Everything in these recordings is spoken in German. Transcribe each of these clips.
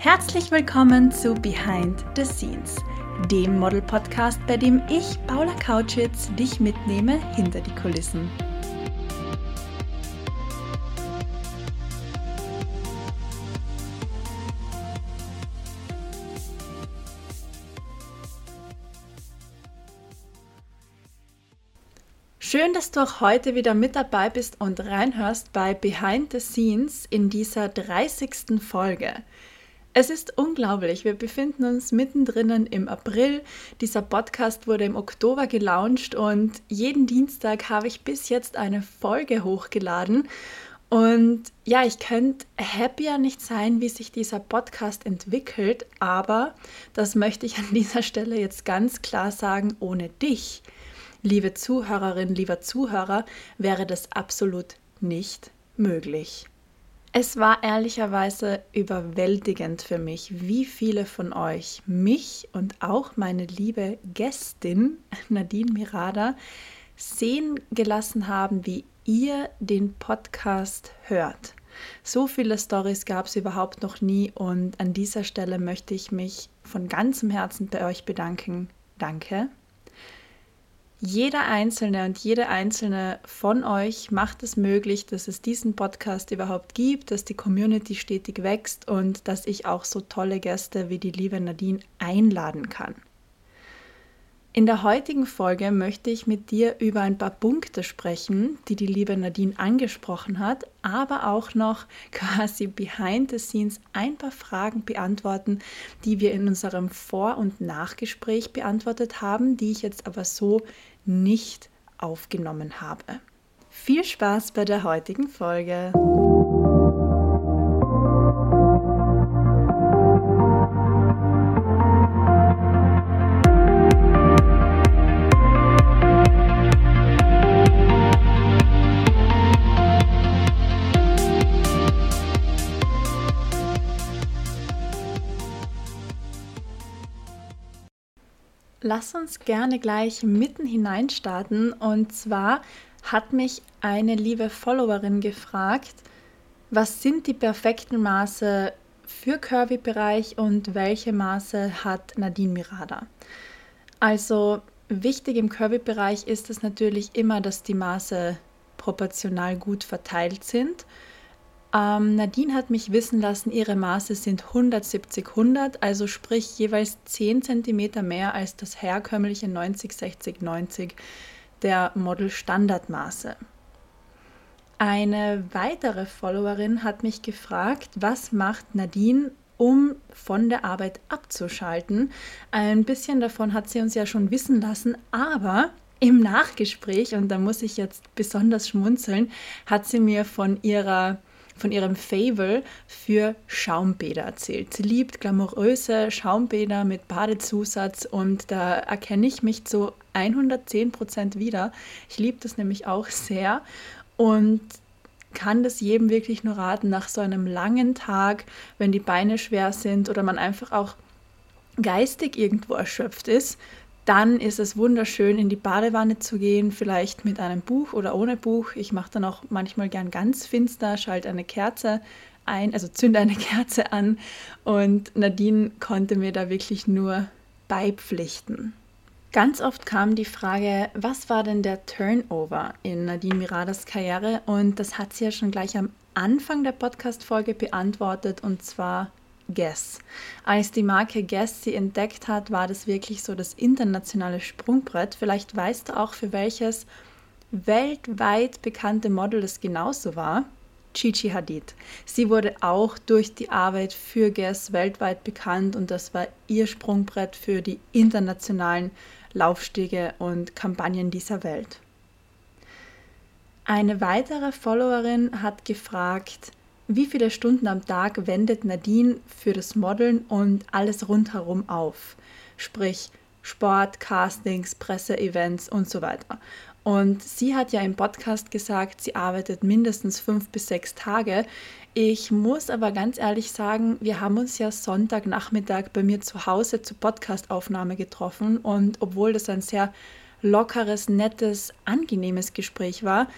Herzlich willkommen zu Behind the Scenes, dem Model-Podcast, bei dem ich, Paula Kautschitz, dich mitnehme hinter die Kulissen. Schön, dass du auch heute wieder mit dabei bist und reinhörst bei Behind the Scenes in dieser 30. Folge. Es ist unglaublich. Wir befinden uns mittendrin im April. Dieser Podcast wurde im Oktober gelauncht und jeden Dienstag habe ich bis jetzt eine Folge hochgeladen. Und ja, ich könnte happier nicht sein, wie sich dieser Podcast entwickelt, aber das möchte ich an dieser Stelle jetzt ganz klar sagen, ohne dich, liebe Zuhörerin, lieber Zuhörer, wäre das absolut nicht möglich. Es war ehrlicherweise überwältigend für mich, wie viele von euch mich und auch meine liebe Gästin Nadine Mirada sehen gelassen haben, wie ihr den Podcast hört. So viele Stories gab es überhaupt noch nie und an dieser Stelle möchte ich mich von ganzem Herzen bei euch bedanken. Danke. Jeder einzelne und jede einzelne von euch macht es möglich, dass es diesen Podcast überhaupt gibt, dass die Community stetig wächst und dass ich auch so tolle Gäste wie die liebe Nadine einladen kann. In der heutigen Folge möchte ich mit dir über ein paar Punkte sprechen, die die liebe Nadine angesprochen hat, aber auch noch quasi behind the scenes ein paar Fragen beantworten, die wir in unserem Vor- und Nachgespräch beantwortet haben, die ich jetzt aber so nicht aufgenommen habe. Viel Spaß bei der heutigen Folge! Lass uns gerne gleich mitten hinein starten. Und zwar hat mich eine liebe Followerin gefragt, was sind die perfekten Maße für Curvy-Bereich und welche Maße hat Nadine Mirada? Also wichtig im Curvy-Bereich ist es natürlich immer, dass die Maße proportional gut verteilt sind ähm, Nadine hat mich wissen lassen, ihre Maße sind 170-100, also sprich jeweils 10 cm mehr als das herkömmliche 90-60-90 der Model-Standardmaße. Eine weitere Followerin hat mich gefragt, was macht Nadine, um von der Arbeit abzuschalten. Ein bisschen davon hat sie uns ja schon wissen lassen, aber im Nachgespräch, und da muss ich jetzt besonders schmunzeln, hat sie mir von ihrer von ihrem Fable für Schaumbäder erzählt. Sie liebt glamouröse Schaumbäder mit Badezusatz und da erkenne ich mich zu 110 Prozent wieder. Ich liebe das nämlich auch sehr und kann das jedem wirklich nur raten, nach so einem langen Tag, wenn die Beine schwer sind oder man einfach auch geistig irgendwo erschöpft ist, dann ist es wunderschön, in die Badewanne zu gehen, vielleicht mit einem Buch oder ohne Buch. Ich mache dann auch manchmal gern ganz finster, schalte eine Kerze ein, also zünde eine Kerze an und Nadine konnte mir da wirklich nur beipflichten. Ganz oft kam die Frage, was war denn der Turnover in Nadine Miradas Karriere? Und das hat sie ja schon gleich am Anfang der Podcast-Folge beantwortet und zwar Guess. Als die Marke Guess sie entdeckt hat, war das wirklich so das internationale Sprungbrett. Vielleicht weißt du auch, für welches weltweit bekannte Model es genauso war. Chichi Hadid. Sie wurde auch durch die Arbeit für Guess weltweit bekannt und das war ihr Sprungbrett für die internationalen Laufstiege und Kampagnen dieser Welt. Eine weitere Followerin hat gefragt, wie viele Stunden am Tag wendet Nadine für das Modeln und alles rundherum auf? Sprich Sport, Castings, Presseevents und so weiter. Und sie hat ja im Podcast gesagt, sie arbeitet mindestens fünf bis sechs Tage. Ich muss aber ganz ehrlich sagen, wir haben uns ja Sonntagnachmittag bei mir zu Hause zur Podcastaufnahme getroffen und obwohl das ein sehr lockeres, nettes, angenehmes Gespräch war,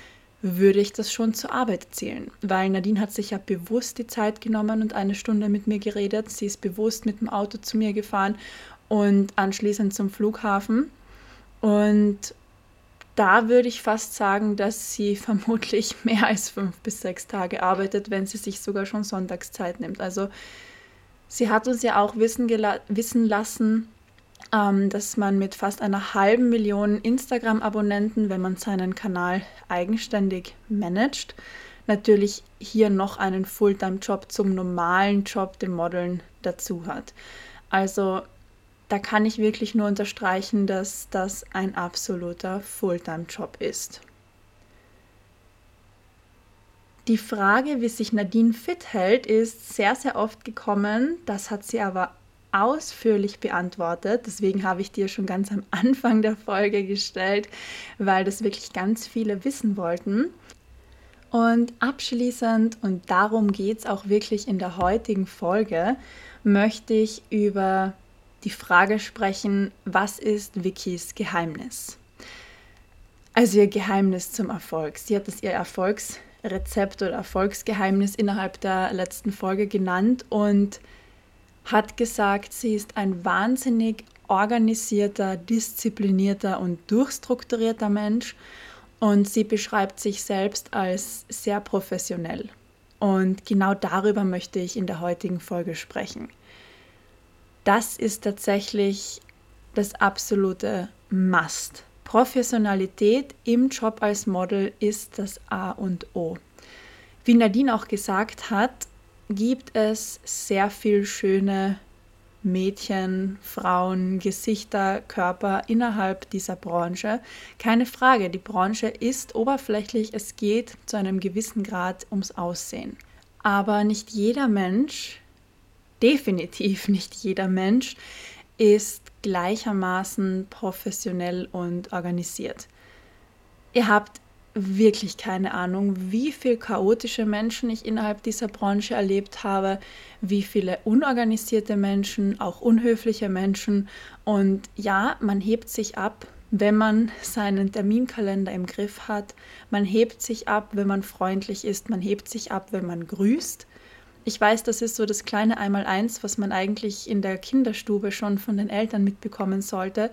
würde ich das schon zur Arbeit zählen. Weil Nadine hat sich ja bewusst die Zeit genommen und eine Stunde mit mir geredet. Sie ist bewusst mit dem Auto zu mir gefahren und anschließend zum Flughafen. Und da würde ich fast sagen, dass sie vermutlich mehr als fünf bis sechs Tage arbeitet, wenn sie sich sogar schon Sonntagszeit nimmt. Also sie hat uns ja auch wissen, wissen lassen, ähm, dass man mit fast einer halben Million Instagram-Abonnenten, wenn man seinen Kanal eigenständig managt, natürlich hier noch einen Fulltime-Job zum normalen Job, dem Modeln, dazu hat. Also da kann ich wirklich nur unterstreichen, dass das ein absoluter Fulltime-Job ist. Die Frage, wie sich Nadine fit hält, ist sehr, sehr oft gekommen. Das hat sie aber ausführlich beantwortet. Deswegen habe ich dir schon ganz am Anfang der Folge gestellt, weil das wirklich ganz viele wissen wollten. Und abschließend, und darum geht es auch wirklich in der heutigen Folge, möchte ich über die Frage sprechen, was ist Vicky's Geheimnis? Also ihr Geheimnis zum Erfolg. Sie hat es ihr Erfolgsrezept oder Erfolgsgeheimnis innerhalb der letzten Folge genannt und hat gesagt, sie ist ein wahnsinnig organisierter, disziplinierter und durchstrukturierter Mensch und sie beschreibt sich selbst als sehr professionell. Und genau darüber möchte ich in der heutigen Folge sprechen. Das ist tatsächlich das absolute Must. Professionalität im Job als Model ist das A und O. Wie Nadine auch gesagt hat, gibt es sehr viel schöne Mädchen, Frauen, Gesichter, Körper innerhalb dieser Branche. Keine Frage, die Branche ist oberflächlich, es geht zu einem gewissen Grad ums Aussehen. Aber nicht jeder Mensch, definitiv nicht jeder Mensch, ist gleichermaßen professionell und organisiert. Ihr habt wirklich keine Ahnung, wie viele chaotische Menschen ich innerhalb dieser Branche erlebt habe, wie viele unorganisierte Menschen, auch unhöfliche Menschen. Und ja, man hebt sich ab, wenn man seinen Terminkalender im Griff hat. Man hebt sich ab, wenn man freundlich ist. Man hebt sich ab, wenn man grüßt. Ich weiß, das ist so das kleine Einmaleins, was man eigentlich in der Kinderstube schon von den Eltern mitbekommen sollte.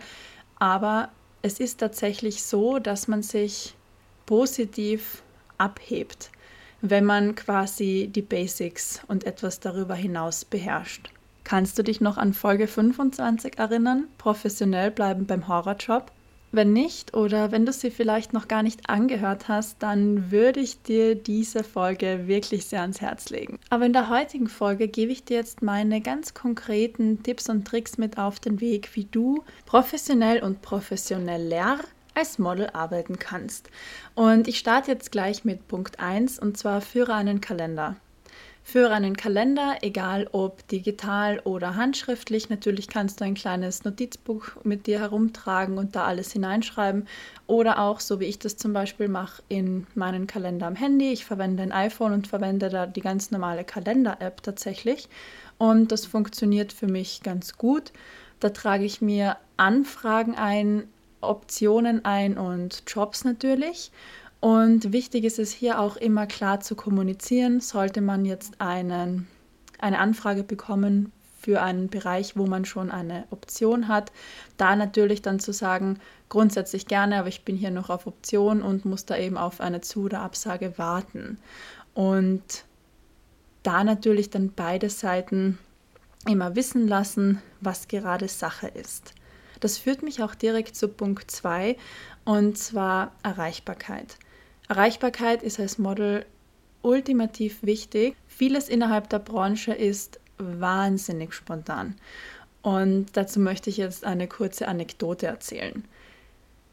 Aber es ist tatsächlich so, dass man sich positiv abhebt, wenn man quasi die Basics und etwas darüber hinaus beherrscht. Kannst du dich noch an Folge 25 erinnern? Professionell bleiben beim Horrorjob? Wenn nicht oder wenn du sie vielleicht noch gar nicht angehört hast, dann würde ich dir diese Folge wirklich sehr ans Herz legen. Aber in der heutigen Folge gebe ich dir jetzt meine ganz konkreten Tipps und Tricks mit auf den Weg, wie du professionell und professioneller als Model arbeiten kannst. Und ich starte jetzt gleich mit Punkt 1 und zwar führe einen Kalender. Führe einen Kalender, egal ob digital oder handschriftlich. Natürlich kannst du ein kleines Notizbuch mit dir herumtragen und da alles hineinschreiben. Oder auch, so wie ich das zum Beispiel mache, in meinen Kalender am Handy. Ich verwende ein iPhone und verwende da die ganz normale Kalender-App tatsächlich. Und das funktioniert für mich ganz gut. Da trage ich mir Anfragen ein, Optionen ein und Jobs natürlich. Und wichtig ist es hier auch immer klar zu kommunizieren, sollte man jetzt einen, eine Anfrage bekommen für einen Bereich, wo man schon eine Option hat, da natürlich dann zu sagen, grundsätzlich gerne, aber ich bin hier noch auf Option und muss da eben auf eine Zu- oder Absage warten. Und da natürlich dann beide Seiten immer wissen lassen, was gerade Sache ist. Das führt mich auch direkt zu Punkt 2 und zwar Erreichbarkeit. Erreichbarkeit ist als Model ultimativ wichtig. Vieles innerhalb der Branche ist wahnsinnig spontan. Und dazu möchte ich jetzt eine kurze Anekdote erzählen.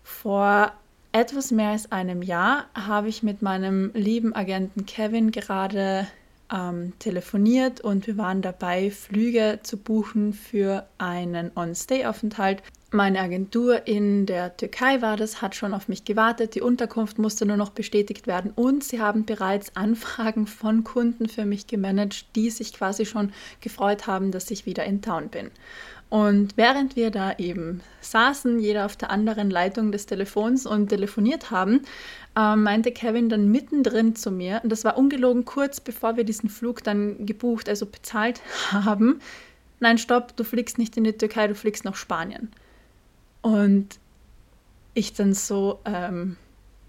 Vor etwas mehr als einem Jahr habe ich mit meinem lieben Agenten Kevin gerade ähm, telefoniert und wir waren dabei, Flüge zu buchen für einen On-Stay-Aufenthalt Meine Agentur in der Türkei war das, hat schon auf mich gewartet. Die Unterkunft musste nur noch bestätigt werden und sie haben bereits Anfragen von Kunden für mich gemanagt, die sich quasi schon gefreut haben, dass ich wieder in Town bin. Und während wir da eben saßen, jeder auf der anderen Leitung des Telefons und telefoniert haben, äh, meinte Kevin dann mittendrin zu mir, und das war ungelogen kurz bevor wir diesen Flug dann gebucht, also bezahlt haben, nein, stopp, du fliegst nicht in die Türkei, du fliegst nach Spanien. Und ich dann so, ähm,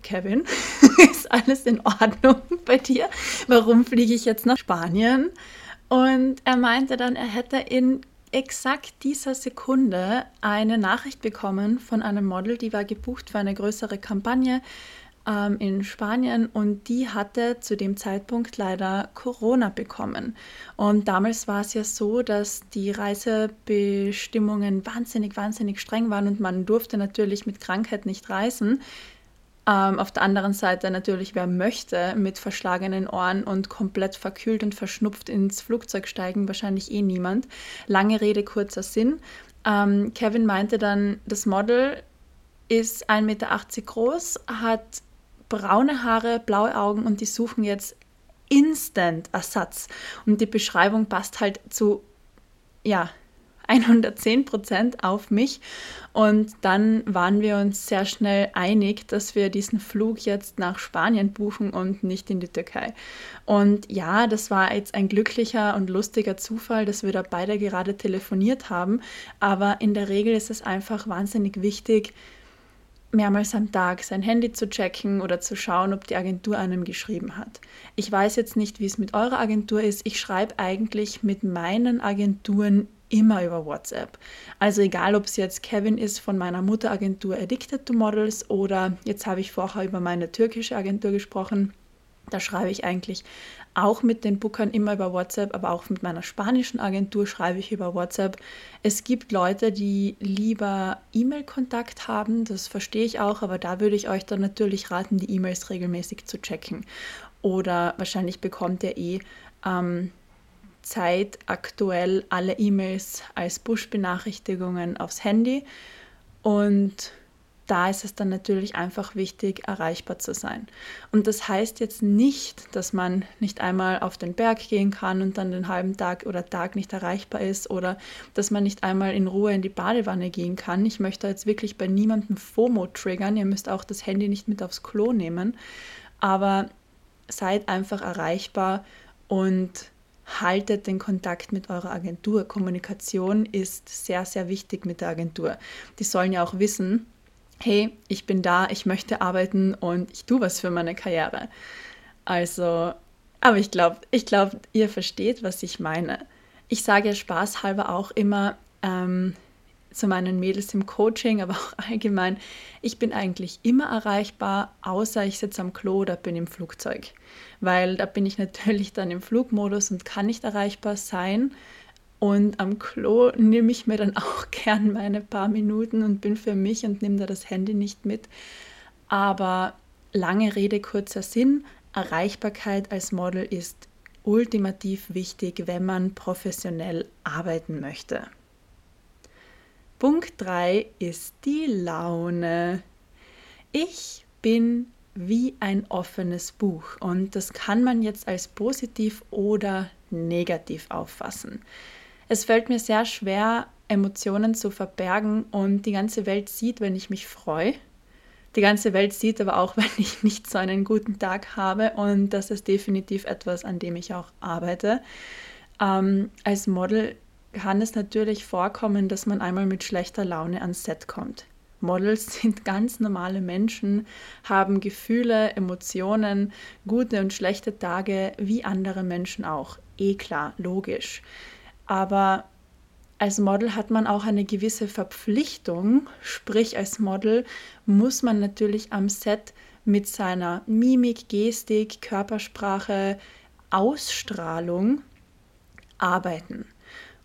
Kevin, ist alles in Ordnung bei dir? Warum fliege ich jetzt nach Spanien? Und er meinte dann, er hätte in exakt dieser Sekunde eine Nachricht bekommen von einem Model, die war gebucht für eine größere Kampagne ähm, in Spanien und die hatte zu dem Zeitpunkt leider Corona bekommen. Und damals war es ja so, dass die Reisebestimmungen wahnsinnig, wahnsinnig streng waren und man durfte natürlich mit Krankheit nicht reisen. Ähm, auf der anderen Seite natürlich, wer möchte, mit verschlagenen Ohren und komplett verkühlt und verschnupft ins Flugzeug steigen, wahrscheinlich eh niemand. Lange Rede, kurzer Sinn. Ähm, Kevin meinte dann, das Model ist 1,80 Meter groß, hat braune Haare, blaue Augen und die suchen jetzt Instant Ersatz. Und die Beschreibung passt halt zu, ja, 110 Prozent auf mich. Und dann waren wir uns sehr schnell einig, dass wir diesen Flug jetzt nach Spanien buchen und nicht in die Türkei. Und ja, das war jetzt ein glücklicher und lustiger Zufall, dass wir da beide gerade telefoniert haben. Aber in der Regel ist es einfach wahnsinnig wichtig, mehrmals am Tag sein Handy zu checken oder zu schauen, ob die Agentur einem geschrieben hat. Ich weiß jetzt nicht, wie es mit eurer Agentur ist. Ich schreibe eigentlich mit meinen Agenturen immer über WhatsApp. Also egal, ob es jetzt Kevin ist von meiner Mutteragentur Addicted to Models oder jetzt habe ich vorher über meine türkische Agentur gesprochen. Da schreibe ich eigentlich auch mit den Bookern immer über WhatsApp, aber auch mit meiner spanischen Agentur schreibe ich über WhatsApp. Es gibt Leute, die lieber E-Mail-Kontakt haben, das verstehe ich auch, aber da würde ich euch dann natürlich raten, die E-Mails regelmäßig zu checken. Oder wahrscheinlich bekommt ihr eh ähm, Zeit aktuell alle E-Mails als Push-Benachrichtigungen aufs Handy und da ist es dann natürlich einfach wichtig, erreichbar zu sein. Und das heißt jetzt nicht, dass man nicht einmal auf den Berg gehen kann und dann den halben Tag oder Tag nicht erreichbar ist oder dass man nicht einmal in Ruhe in die Badewanne gehen kann. Ich möchte jetzt wirklich bei niemandem FOMO triggern. Ihr müsst auch das Handy nicht mit aufs Klo nehmen. Aber seid einfach erreichbar und haltet den Kontakt mit eurer Agentur. Kommunikation ist sehr, sehr wichtig mit der Agentur. Die sollen ja auch wissen, hey, ich bin da, ich möchte arbeiten und ich tue was für meine Karriere. Also, aber ich glaube, ich glaube, ihr versteht, was ich meine. Ich sage spaßhalber auch immer ähm, zu meinen Mädels im Coaching, aber auch allgemein, ich bin eigentlich immer erreichbar, außer ich sitze am Klo oder bin im Flugzeug. Weil da bin ich natürlich dann im Flugmodus und kann nicht erreichbar sein. Und am Klo nehme ich mir dann auch gern meine paar Minuten und bin für mich und nehme da das Handy nicht mit. Aber lange Rede, kurzer Sinn, Erreichbarkeit als Model ist ultimativ wichtig, wenn man professionell arbeiten möchte. Punkt 3 ist die Laune. Ich bin wie ein offenes Buch und das kann man jetzt als positiv oder negativ auffassen. Es fällt mir sehr schwer, Emotionen zu verbergen und die ganze Welt sieht, wenn ich mich freue. Die ganze Welt sieht aber auch, wenn ich nicht so einen guten Tag habe und das ist definitiv etwas, an dem ich auch arbeite. Ähm, als Model kann es natürlich vorkommen, dass man einmal mit schlechter Laune ans Set kommt. Models sind ganz normale Menschen, haben Gefühle, Emotionen, gute und schlechte Tage wie andere Menschen auch. Eh klar, logisch. Aber als Model hat man auch eine gewisse Verpflichtung, sprich als Model muss man natürlich am Set mit seiner Mimik, Gestik, Körpersprache, Ausstrahlung arbeiten.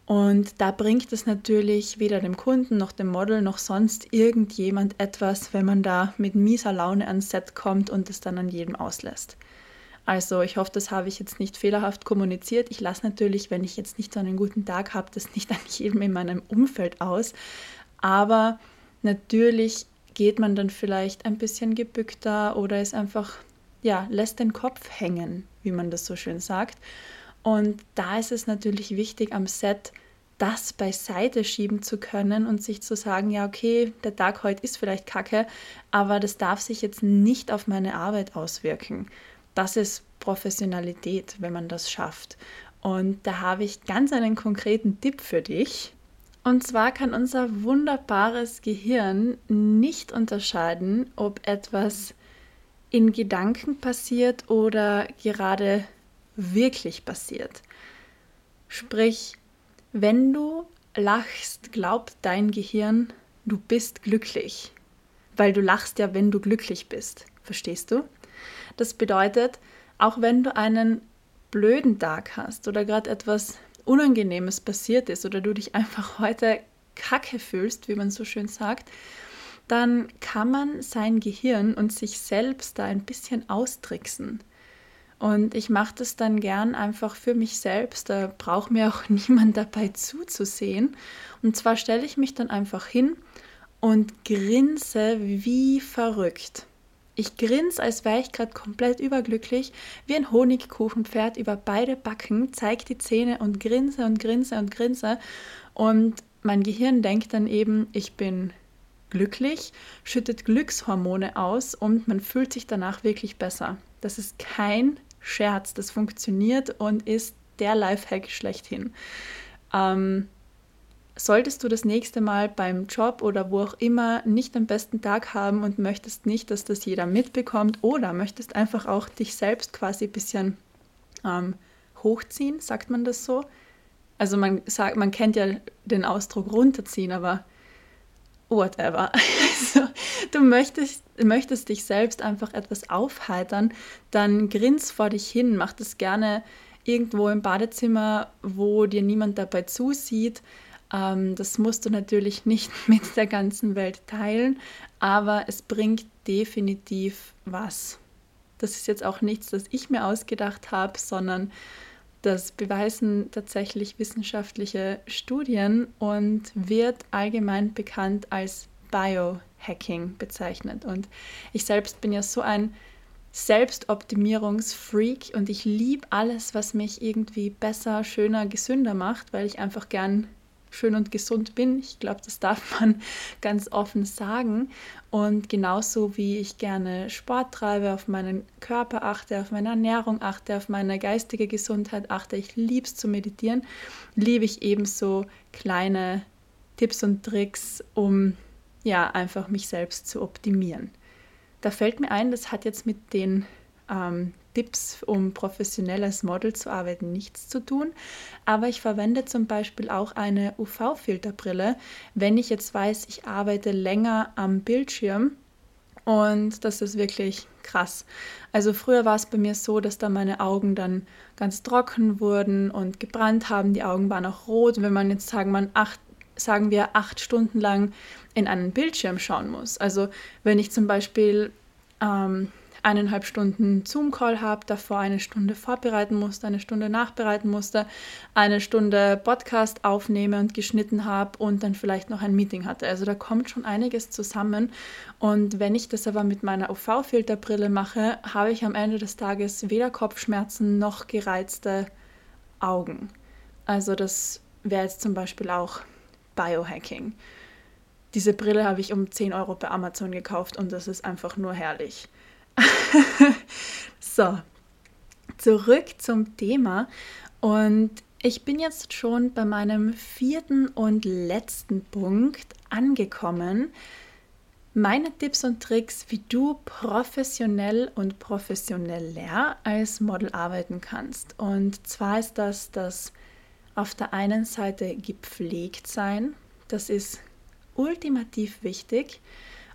Und da bringt es natürlich weder dem Kunden noch dem Model noch sonst irgendjemand etwas, wenn man da mit mieser Laune ans Set kommt und es dann an jedem auslässt. Also ich hoffe, das habe ich jetzt nicht fehlerhaft kommuniziert. Ich lasse natürlich, wenn ich jetzt nicht so einen guten Tag habe, das nicht an jedem in meinem Umfeld aus. Aber natürlich geht man dann vielleicht ein bisschen gebückter oder ist einfach, ja, lässt den Kopf hängen, wie man das so schön sagt. Und da ist es natürlich wichtig, am Set das beiseite schieben zu können und sich zu sagen, ja, okay, der Tag heute ist vielleicht kacke, aber das darf sich jetzt nicht auf meine Arbeit auswirken. Das ist Professionalität, wenn man das schafft. Und da habe ich ganz einen konkreten Tipp für dich. Und zwar kann unser wunderbares Gehirn nicht unterscheiden, ob etwas in Gedanken passiert oder gerade wirklich passiert. Sprich, wenn du lachst, glaubt dein Gehirn, du bist glücklich, weil du lachst ja, wenn du glücklich bist. Verstehst du? Das bedeutet, auch wenn du einen blöden Tag hast oder gerade etwas Unangenehmes passiert ist oder du dich einfach heute kacke fühlst, wie man so schön sagt, dann kann man sein Gehirn und sich selbst da ein bisschen austricksen. Und ich mache das dann gern einfach für mich selbst. Da braucht mir auch niemand dabei zuzusehen. Und zwar stelle ich mich dann einfach hin und grinse wie verrückt. Ich grinse, als wäre ich gerade komplett überglücklich, wie ein Honigkuchenpferd über beide Backen, zeige die Zähne und grinse und grinse und grinse. Und mein Gehirn denkt dann eben, ich bin glücklich, schüttet Glückshormone aus und man fühlt sich danach wirklich besser. Das ist kein Scherz. Das funktioniert und ist der Lifehack schlechthin. Ähm, solltest du das nächste Mal beim Job oder wo auch immer nicht den besten Tag haben und möchtest nicht, dass das jeder mitbekommt oder möchtest einfach auch dich selbst quasi ein bisschen ähm, hochziehen, sagt man das so? Also man sagt, man kennt ja den Ausdruck runterziehen, aber whatever. Also, du möchtest, möchtest dich selbst einfach etwas aufheitern, dann grins vor dich hin, mach das gerne irgendwo im Badezimmer, wo dir niemand dabei zusieht. Ähm, das musst du natürlich nicht mit der ganzen Welt teilen, aber es bringt definitiv was. Das ist jetzt auch nichts, das ich mir ausgedacht habe, sondern das beweisen tatsächlich wissenschaftliche Studien und wird allgemein bekannt als Biohacking bezeichnet. Und ich selbst bin ja so ein Selbstoptimierungsfreak und ich liebe alles, was mich irgendwie besser, schöner, gesünder macht, weil ich einfach gern schön und gesund bin. Ich glaube, das darf man ganz offen sagen. Und genauso wie ich gerne Sport treibe, auf meinen Körper achte, auf meine Ernährung achte, auf meine geistige Gesundheit achte, ich liebe es zu meditieren, liebe ich ebenso kleine Tipps und Tricks, um ja einfach mich selbst zu optimieren. Da fällt mir ein, das hat jetzt mit den ähm, Tipps, um professionell als Model zu arbeiten, nichts zu tun. Aber ich verwende zum Beispiel auch eine UV-Filterbrille, wenn ich jetzt weiß, ich arbeite länger am Bildschirm. Und das ist wirklich krass. Also früher war es bei mir so, dass da meine Augen dann ganz trocken wurden und gebrannt haben. Die Augen waren auch rot. Wenn man jetzt sagen, man acht, sagen wir acht Stunden lang in einen Bildschirm schauen muss. Also wenn ich zum Beispiel ähm, eineinhalb Stunden Zoom-Call habe, davor eine Stunde vorbereiten musste, eine Stunde nachbereiten musste, eine Stunde Podcast aufnehme und geschnitten habe und dann vielleicht noch ein Meeting hatte. Also da kommt schon einiges zusammen. Und wenn ich das aber mit meiner UV-Filterbrille mache, habe ich am Ende des Tages weder Kopfschmerzen noch gereizte Augen. Also das wäre jetzt zum Beispiel auch Biohacking. Diese Brille habe ich um 10 Euro bei Amazon gekauft und das ist einfach nur herrlich. so, zurück zum Thema. Und ich bin jetzt schon bei meinem vierten und letzten Punkt angekommen. Meine Tipps und Tricks, wie du professionell und professioneller als Model arbeiten kannst. Und zwar ist das das auf der einen Seite gepflegt sein. Das ist ultimativ wichtig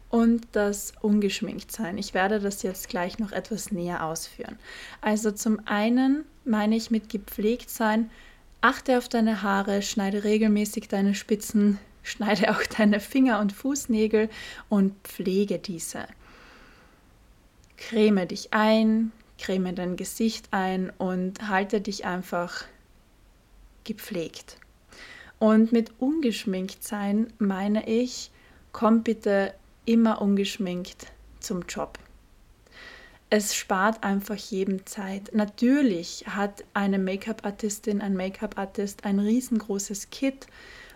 und das ungeschminkt sein. Ich werde das jetzt gleich noch etwas näher ausführen. Also zum einen meine ich mit gepflegt sein, achte auf deine Haare, schneide regelmäßig deine Spitzen, schneide auch deine Finger- und Fußnägel und pflege diese. Creme dich ein, creme dein Gesicht ein und halte dich einfach gepflegt. Und mit ungeschminkt sein meine ich, komm bitte immer ungeschminkt zum Job. Es spart einfach jedem Zeit. Natürlich hat eine Make-up-Artistin, ein Make-up-Artist ein riesengroßes Kit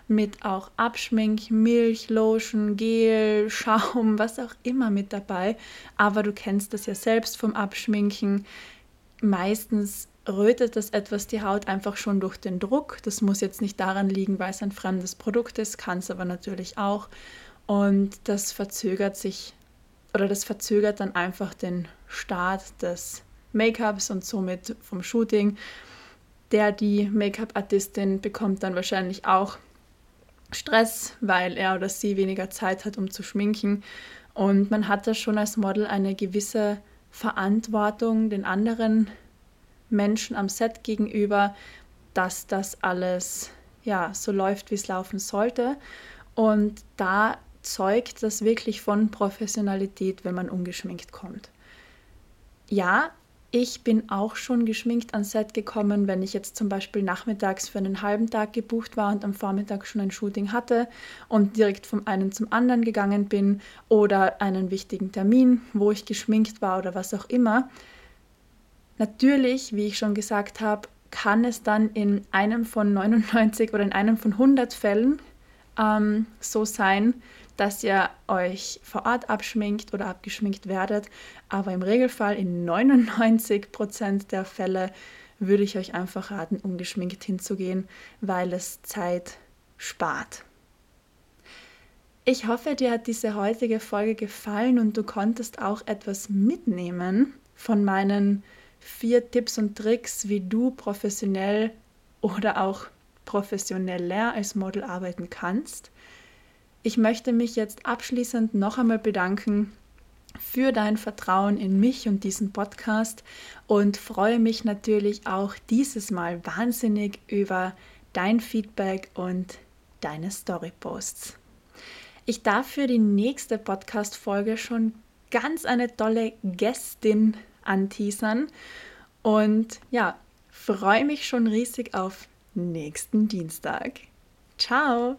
mit auch Abschmink, Milch, Lotion, Gel, Schaum, was auch immer mit dabei. Aber du kennst das ja selbst vom Abschminken. Meistens rötet das etwas die Haut einfach schon durch den Druck. Das muss jetzt nicht daran liegen, weil es ein fremdes Produkt ist, kann es aber natürlich auch. Und das verzögert sich oder das verzögert dann einfach den Start des Make-ups und somit vom Shooting. Der, die Make-up-Artistin bekommt dann wahrscheinlich auch Stress, weil er oder sie weniger Zeit hat, um zu schminken. Und man hat da schon als Model eine gewisse Verantwortung den anderen Menschen am Set gegenüber, dass das alles ja so läuft, wie es laufen sollte. Und da zeugt das wirklich von Professionalität, wenn man ungeschminkt kommt. Ja, ich bin auch schon geschminkt ans Set gekommen, wenn ich jetzt zum Beispiel nachmittags für einen halben Tag gebucht war und am Vormittag schon ein Shooting hatte und direkt vom einen zum anderen gegangen bin oder einen wichtigen Termin, wo ich geschminkt war oder was auch immer. Natürlich, wie ich schon gesagt habe, kann es dann in einem von 99 oder in einem von 100 Fällen ähm, so sein, dass ihr euch vor Ort abschminkt oder abgeschminkt werdet. Aber im Regelfall in 99 Prozent der Fälle würde ich euch einfach raten, ungeschminkt hinzugehen, weil es Zeit spart. Ich hoffe, dir hat diese heutige Folge gefallen und du konntest auch etwas mitnehmen von meinen vier Tipps und Tricks, wie du professionell oder auch professioneller als Model arbeiten kannst. Ich möchte mich jetzt abschließend noch einmal bedanken für dein Vertrauen in mich und diesen Podcast und freue mich natürlich auch dieses Mal wahnsinnig über dein Feedback und deine Storyposts. Ich darf für die nächste Podcast-Folge schon ganz eine tolle Gästin anteasern und ja, freue mich schon riesig auf nächsten Dienstag. Ciao!